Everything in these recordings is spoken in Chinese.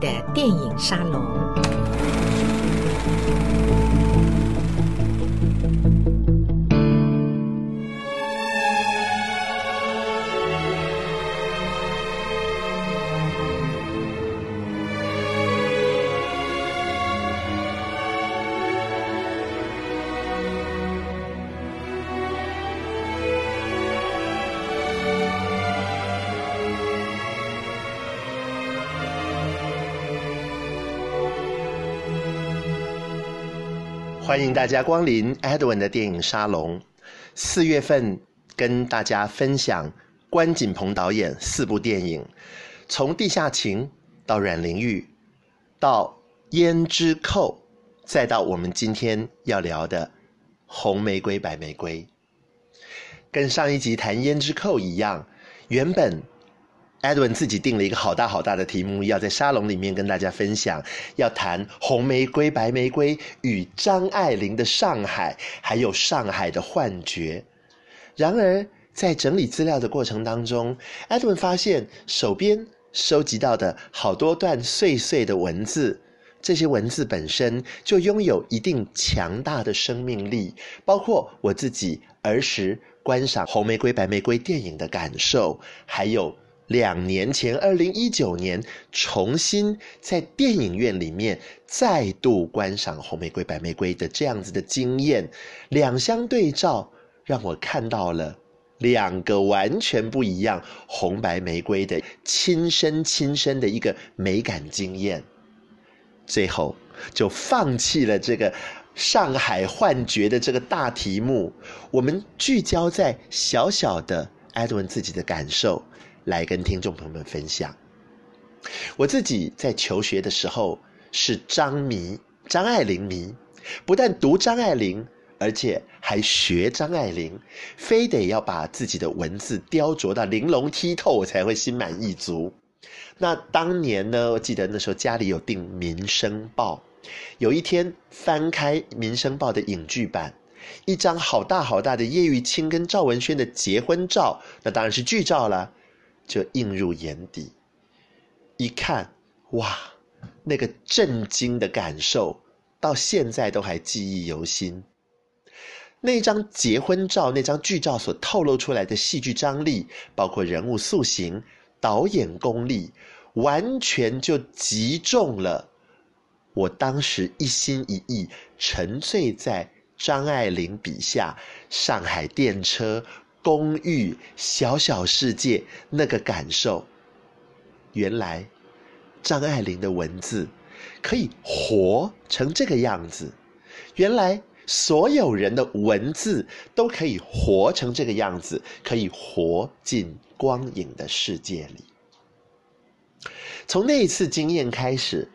的电影沙龙。欢迎大家光临 Edwin 的电影沙龙。四月份跟大家分享关锦鹏导演四部电影，从《地下情》到《阮玲玉》，到《胭脂扣》，再到我们今天要聊的《红玫瑰白玫瑰》。跟上一集谈《胭脂扣》一样，原本。Edwin 自己定了一个好大好大的题目，要在沙龙里面跟大家分享，要谈红玫瑰、白玫瑰与张爱玲的上海，还有上海的幻觉。然而，在整理资料的过程当中，Edwin 发现手边收集到的好多段碎碎的文字，这些文字本身就拥有一定强大的生命力，包括我自己儿时观赏红玫瑰、白玫瑰电影的感受，还有。两年前，二零一九年，重新在电影院里面再度观赏《红玫瑰白玫瑰》的这样子的经验，两相对照，让我看到了两个完全不一样红白玫瑰的亲身亲身的一个美感经验。最后就放弃了这个上海幻觉的这个大题目，我们聚焦在小小的 Edwin 自己的感受。来跟听众朋友们分享，我自己在求学的时候是张迷，张爱玲迷，不但读张爱玲，而且还学张爱玲，非得要把自己的文字雕琢到玲珑剔透，我才会心满意足。那当年呢，我记得那时候家里有订《民生报》，有一天翻开《民生报》的影剧版，一张好大好大的叶玉卿跟赵文轩的结婚照，那当然是剧照了。就映入眼底，一看，哇，那个震惊的感受，到现在都还记忆犹新。那张结婚照，那张剧照所透露出来的戏剧张力，包括人物塑形、导演功力，完全就击中了我当时一心一意沉醉在张爱玲笔下上海电车。公寓小小世界那个感受，原来张爱玲的文字可以活成这个样子，原来所有人的文字都可以活成这个样子，可以活进光影的世界里。从那一次经验开始。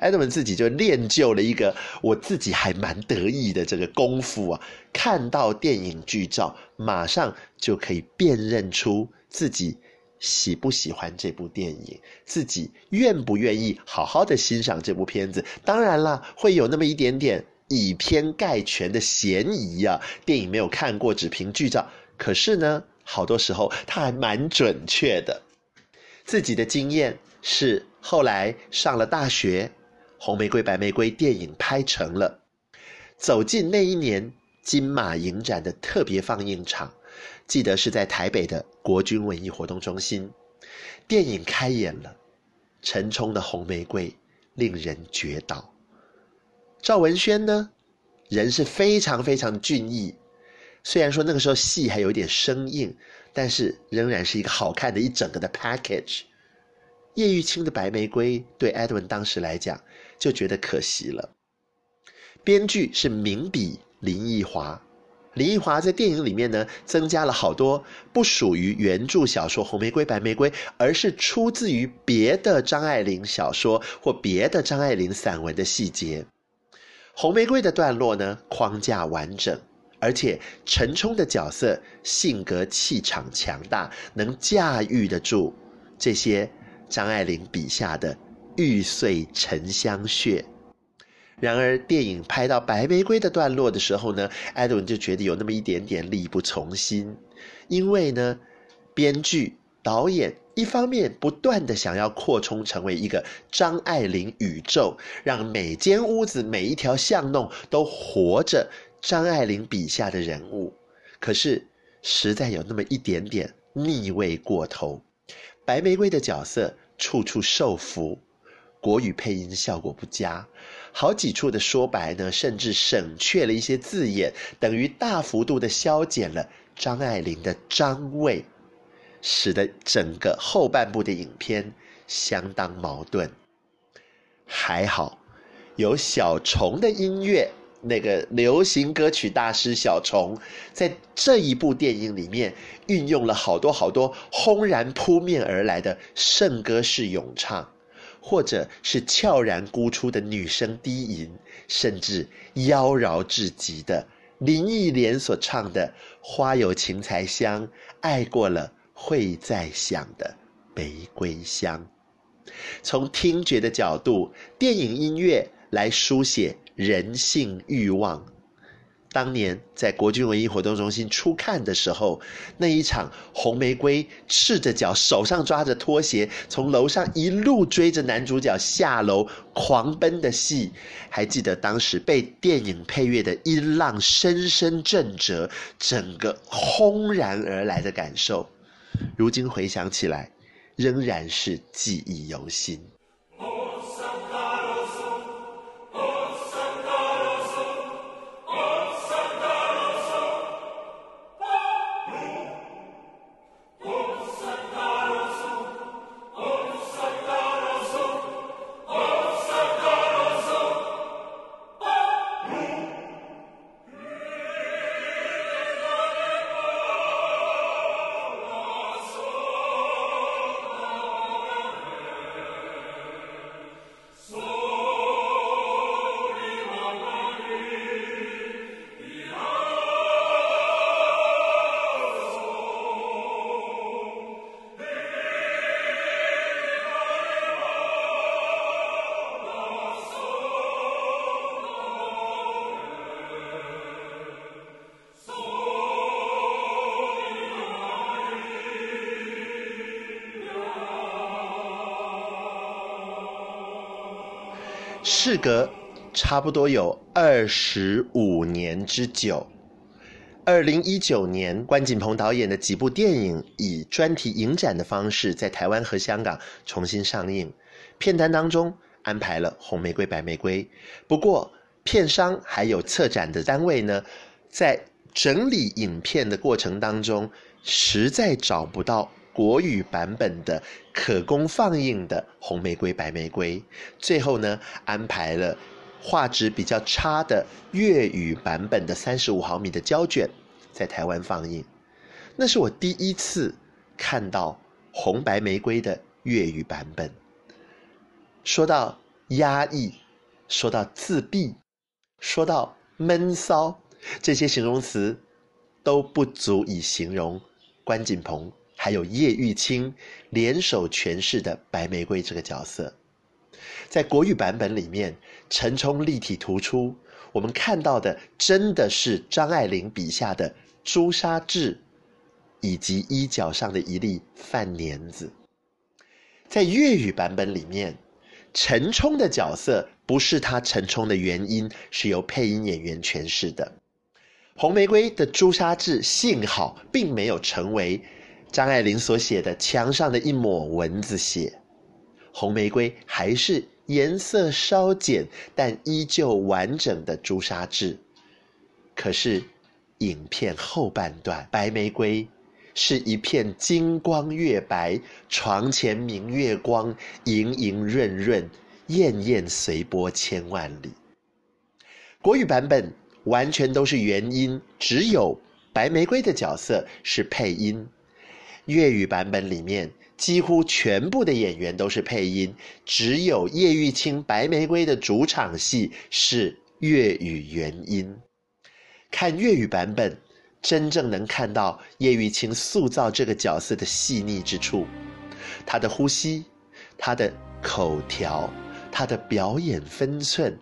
Edwin 自己就练就了一个我自己还蛮得意的这个功夫啊，看到电影剧照，马上就可以辨认出自己喜不喜欢这部电影，自己愿不愿意好好的欣赏这部片子。当然了，会有那么一点点以偏概全的嫌疑啊。电影没有看过，只凭剧照，可是呢，好多时候他还蛮准确的。自己的经验是后来上了大学。红玫瑰、白玫瑰电影拍成了，走进那一年金马影展的特别放映场，记得是在台北的国军文艺活动中心。电影开演了，陈冲的红玫瑰令人绝倒。赵文轩呢，人是非常非常俊逸，虽然说那个时候戏还有点生硬，但是仍然是一个好看的一整个的 package。叶玉卿的白玫瑰对 Edwin 当时来讲。就觉得可惜了。编剧是名笔林奕华，林奕华在电影里面呢，增加了好多不属于原著小说《红玫瑰白玫瑰》，而是出自于别的张爱玲小说或别的张爱玲散文的细节。红玫瑰的段落呢，框架完整，而且陈冲的角色性格气场强大，能驾驭得住这些张爱玲笔下的。玉碎沉香屑。然而，电影拍到白玫瑰的段落的时候呢，艾德文就觉得有那么一点点力不从心，因为呢，编剧导演一方面不断地想要扩充成为一个张爱玲宇宙，让每间屋子、每一条巷弄都活着张爱玲笔下的人物，可是实在有那么一点点腻味过头。白玫瑰的角色处处受俘，国语配音效果不佳，好几处的说白呢，甚至省却了一些字眼，等于大幅度的削减了张爱玲的张味。使得整个后半部的影片相当矛盾。还好有小虫的音乐，那个流行歌曲大师小虫，在这一部电影里面运用了好多好多轰然扑面而来的圣歌式咏唱，或者是悄然孤出的女声低吟，甚至妖娆至极的林忆莲所唱的“花有芹菜香，爱过了”。会再想的玫瑰香，从听觉的角度，电影音乐来书写人性欲望。当年在国军文艺活动中心初看的时候，那一场红玫瑰赤着脚，手上抓着拖鞋，从楼上一路追着男主角下楼狂奔的戏，还记得当时被电影配乐的音浪深深震折，整个轰然而来的感受。如今回想起来，仍然是记忆犹新。事隔差不多有二十五年之久，二零一九年，关锦鹏导演的几部电影以专题影展的方式在台湾和香港重新上映。片单当中安排了《红玫瑰》《白玫瑰》，不过片商还有策展的单位呢，在整理影片的过程当中，实在找不到。国语版本的可供放映的《红玫瑰》《白玫瑰》，最后呢，安排了画质比较差的粤语版本的三十五毫米的胶卷在台湾放映。那是我第一次看到《红白玫瑰》的粤语版本。说到压抑，说到自闭，说到闷骚，这些形容词都不足以形容关锦鹏。还有叶玉卿联手诠释的白玫瑰这个角色，在国语版本里面，陈冲立体突出，我们看到的真的是张爱玲笔下的朱砂痣，以及衣角上的一粒饭粘子。在粤语版本里面，陈冲的角色不是他陈冲的原因，是由配音演员诠释的。红玫瑰的朱砂痣幸好并没有成为。张爱玲所写的墙上的一抹蚊子血，红玫瑰还是颜色稍减但依旧完整的朱砂痣。可是，影片后半段，白玫瑰是一片金光月白，床前明月光，盈盈润润，滟滟随波千万里。国语版本完全都是原音，只有白玫瑰的角色是配音。粤语版本里面几乎全部的演员都是配音，只有叶玉卿《白玫瑰》的主场戏是粤语原音。看粤语版本，真正能看到叶玉卿塑造这个角色的细腻之处，他的呼吸，他的口条，他的表演分寸，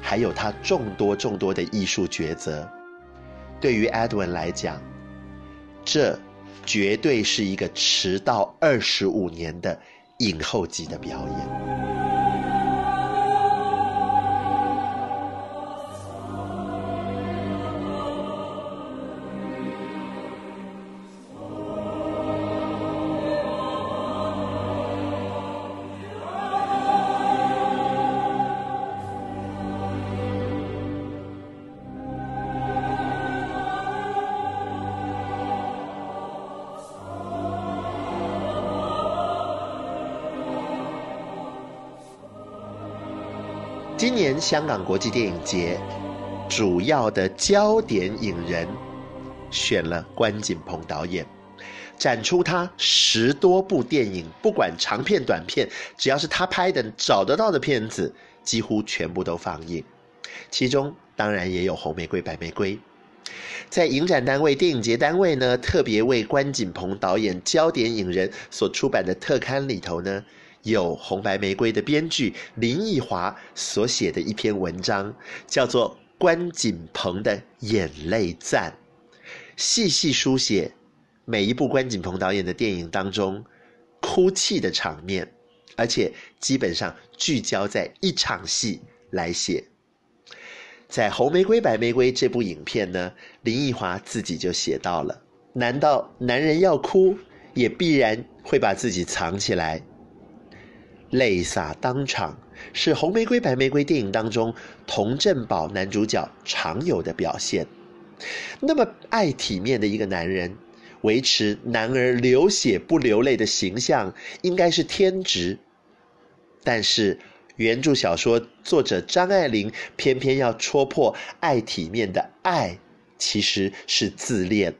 还有他众多众多的艺术抉择。对于 Edwin 来讲，这。绝对是一个迟到二十五年的影后级的表演。香港国际电影节主要的焦点影人选了关锦鹏导演，展出他十多部电影，不管长片短片，只要是他拍的找得到的片子，几乎全部都放映。其中当然也有红玫瑰、白玫瑰。在影展单位、电影节单位呢，特别为关锦鹏导演焦点影人所出版的特刊里头呢。有红白玫瑰的编剧林奕华所写的一篇文章，叫做《关锦鹏的眼泪赞》，细细书写每一部关锦鹏导演的电影当中哭泣的场面，而且基本上聚焦在一场戏来写。在《红玫瑰白玫瑰》这部影片呢，林奕华自己就写到了：难道男人要哭，也必然会把自己藏起来？泪洒当场是《红玫瑰白玫瑰》电影当中佟振宝男主角常有的表现。那么爱体面的一个男人，维持男儿流血不流泪的形象，应该是天职。但是原著小说作者张爱玲偏偏要戳破爱体面的爱其实是自恋，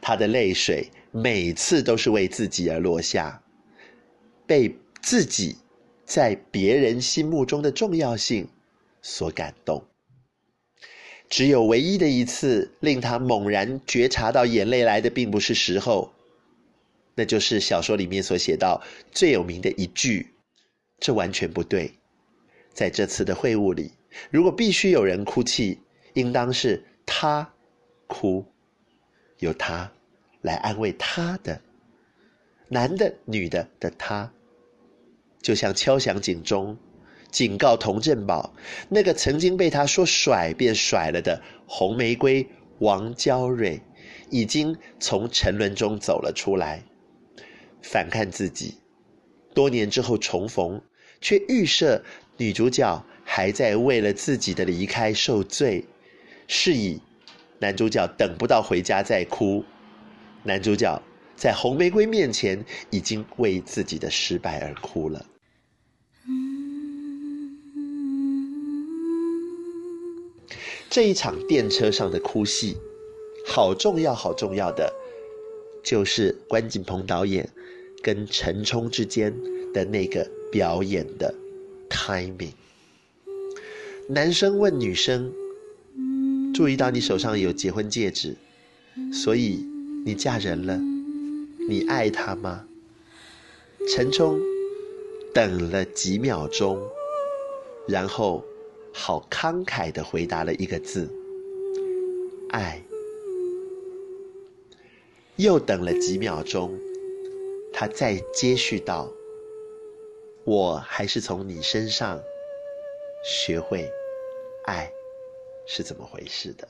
她的泪水每次都是为自己而落下，被。自己在别人心目中的重要性所感动，只有唯一的一次令他猛然觉察到眼泪来的并不是时候，那就是小说里面所写到最有名的一句：“这完全不对。”在这次的会晤里，如果必须有人哭泣，应当是他哭，由他来安慰他的，男的、女的的他。就像敲响警钟，警告童振宝，那个曾经被他说甩便甩了的红玫瑰王娇蕊，已经从沉沦中走了出来。反看自己，多年之后重逢，却预设女主角还在为了自己的离开受罪，是以男主角等不到回家再哭，男主角。在红玫瑰面前，已经为自己的失败而哭了。这一场电车上的哭戏，好重要，好重要的，就是关锦鹏导演跟陈冲之间的那个表演的 timing。男生问女生：“注意到你手上有结婚戒指，所以你嫁人了。”你爱他吗？陈冲等了几秒钟，然后好慷慨地回答了一个字：“爱。”又等了几秒钟，他再接续道：“我还是从你身上学会爱是怎么回事的。”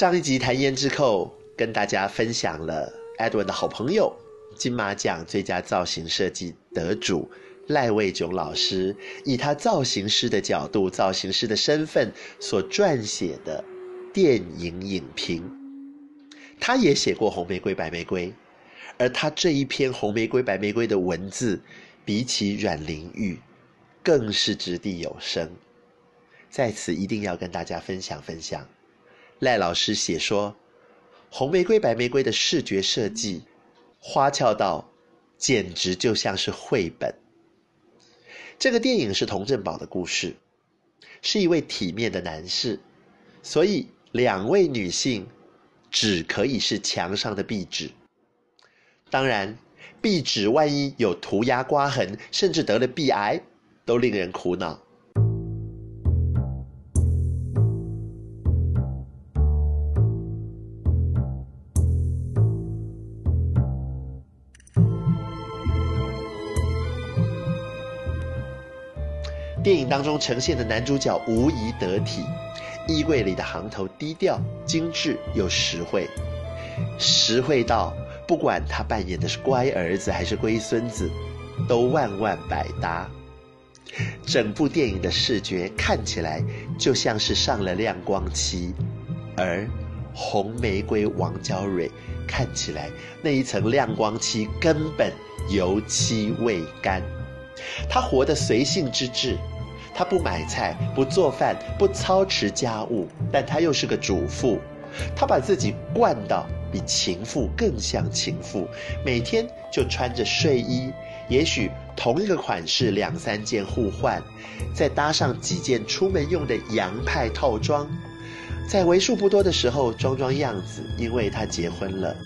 上一集谈胭脂扣，跟大家分享了 Edwin 的好朋友金马奖最佳造型设计得主赖卫炯老师，以他造型师的角度、造型师的身份所撰写的电影影评。他也写过《红玫瑰白玫瑰》，而他这一篇《红玫瑰白玫瑰》的文字，比起阮玲玉，更是掷地有声。在此一定要跟大家分享分享。赖老师写说，《红玫瑰白玫瑰》的视觉设计花俏到简直就像是绘本。这个电影是童振宝的故事，是一位体面的男士，所以两位女性只可以是墙上的壁纸。当然，壁纸万一有涂鸦刮痕，甚至得了壁癌，都令人苦恼。电影当中呈现的男主角无疑得体，衣柜里的行头低调、精致又实惠，实惠到不管他扮演的是乖儿子还是龟孙子，都万万百搭。整部电影的视觉看起来就像是上了亮光漆，而红玫瑰王娇蕊看起来那一层亮光漆根本油漆未干。他活得随性之至，他不买菜，不做饭，不操持家务，但他又是个主妇。他把自己惯到比情妇更像情妇，每天就穿着睡衣，也许同一个款式两三件互换，再搭上几件出门用的洋派套装，在为数不多的时候装装样子，因为他结婚了，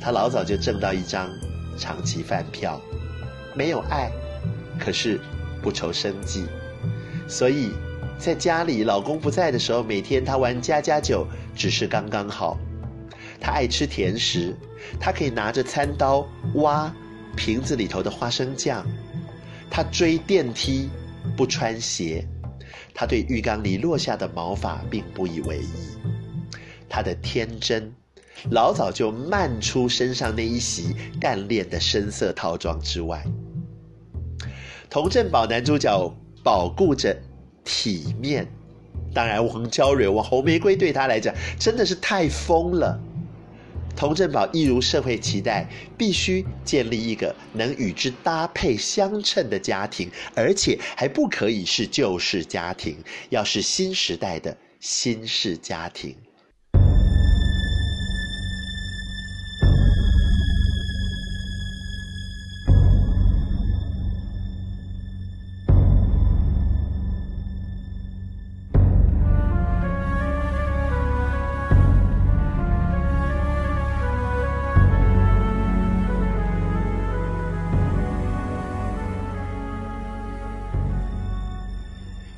他老早就挣到一张长期饭票，没有爱。可是不愁生计，所以在家里老公不在的时候，每天她玩家家酒只是刚刚好。她爱吃甜食，她可以拿着餐刀挖瓶子里头的花生酱。她追电梯不穿鞋，她对浴缸里落下的毛发并不以为意。她的天真，老早就漫出身上那一袭干练的深色套装之外。童振宝男主角保顾着体面，当然王娇蕊、我红玫瑰对他来讲真的是太疯了。童振宝一如社会期待，必须建立一个能与之搭配相称的家庭，而且还不可以是旧式家庭，要是新时代的新式家庭。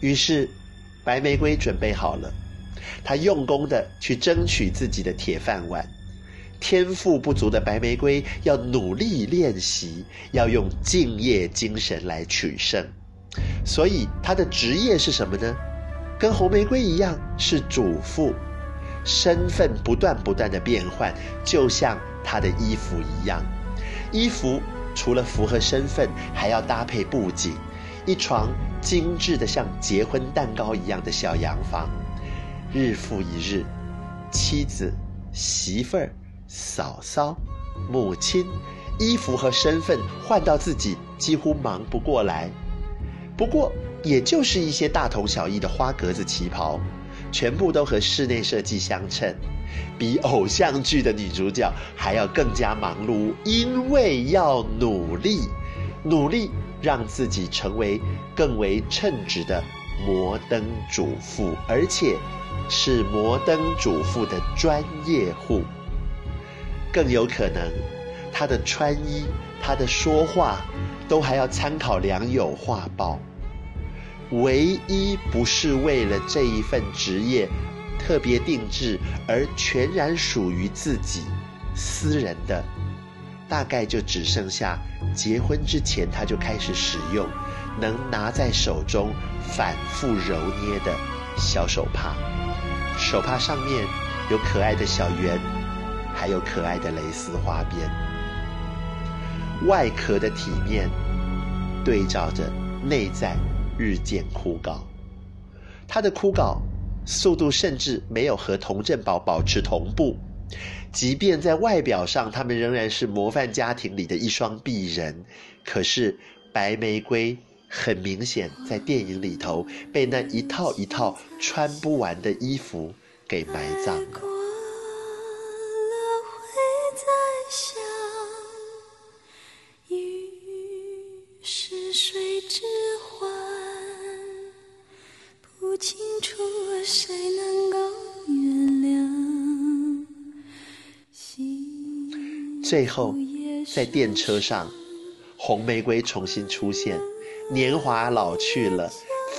于是，白玫瑰准备好了，她用功的去争取自己的铁饭碗。天赋不足的白玫瑰要努力练习，要用敬业精神来取胜。所以，她的职业是什么呢？跟红玫瑰一样，是主妇，身份不断不断的变换，就像她的衣服一样。衣服除了符合身份，还要搭配布景。一床精致的像结婚蛋糕一样的小洋房，日复一日，妻子、媳妇儿、嫂嫂、母亲，衣服和身份换到自己几乎忙不过来。不过，也就是一些大同小异的花格子旗袍，全部都和室内设计相称，比偶像剧的女主角还要更加忙碌，因为要努力，努力。让自己成为更为称职的摩登主妇，而且是摩登主妇的专业户。更有可能，她的穿衣、她的说话，都还要参考良友画报。唯一不是为了这一份职业特别定制而全然属于自己私人的。大概就只剩下结婚之前他就开始使用，能拿在手中反复揉捏的小手帕，手帕上面有可爱的小圆，还有可爱的蕾丝花边。外壳的体面对照着内在日渐枯槁，他的枯槁速度甚至没有和童振宝保持同步。即便在外表上，他们仍然是模范家庭里的一双璧人，可是白玫瑰很明显在电影里头被那一套一套穿不完的衣服给埋葬了。最后，在电车上，红玫瑰重新出现，年华老去了，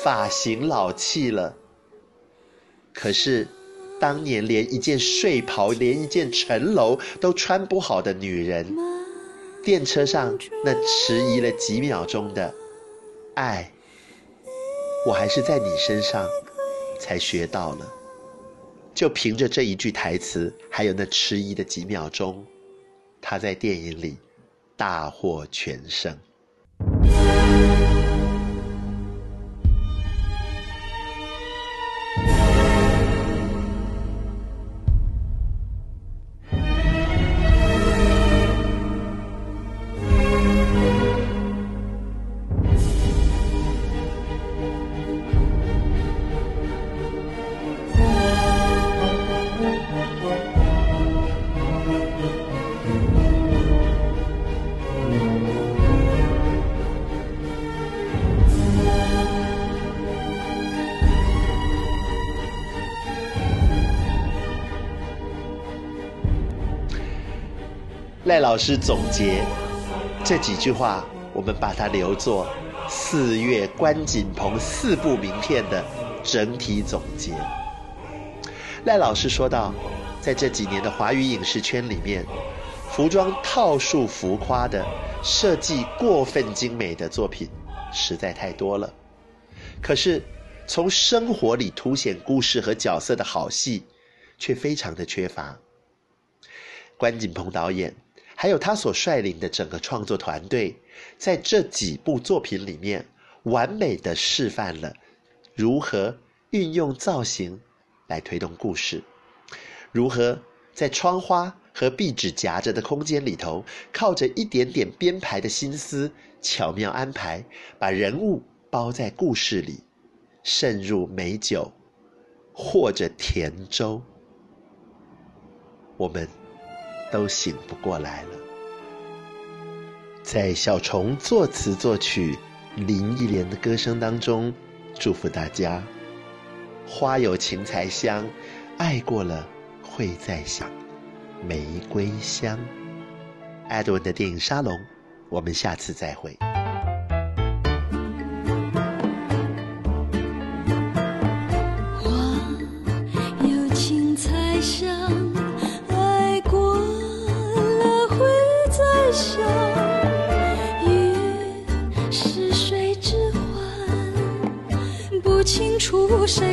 发型老气了。可是，当年连一件睡袍、连一件陈楼都穿不好的女人，电车上那迟疑了几秒钟的爱，我还是在你身上才学到了。就凭着这一句台词，还有那迟疑的几秒钟，他在电影里大获全胜。赖老师总结这几句话，我们把它留作四月关锦鹏四部名片的整体总结。赖老师说道，在这几年的华语影视圈里面，服装套数浮夸的、设计过分精美的作品实在太多了，可是从生活里凸显故事和角色的好戏却非常的缺乏。关锦鹏导演。还有他所率领的整个创作团队，在这几部作品里面，完美的示范了如何运用造型来推动故事，如何在窗花和壁纸夹着的空间里头，靠着一点点编排的心思，巧妙安排，把人物包在故事里，渗入美酒或者甜粥，我们。都醒不过来了。在小虫作词作曲、林忆莲的歌声当中，祝福大家：花有情才香，爱过了会再想，玫瑰香。艾德文的电影沙龙，我们下次再会。故事？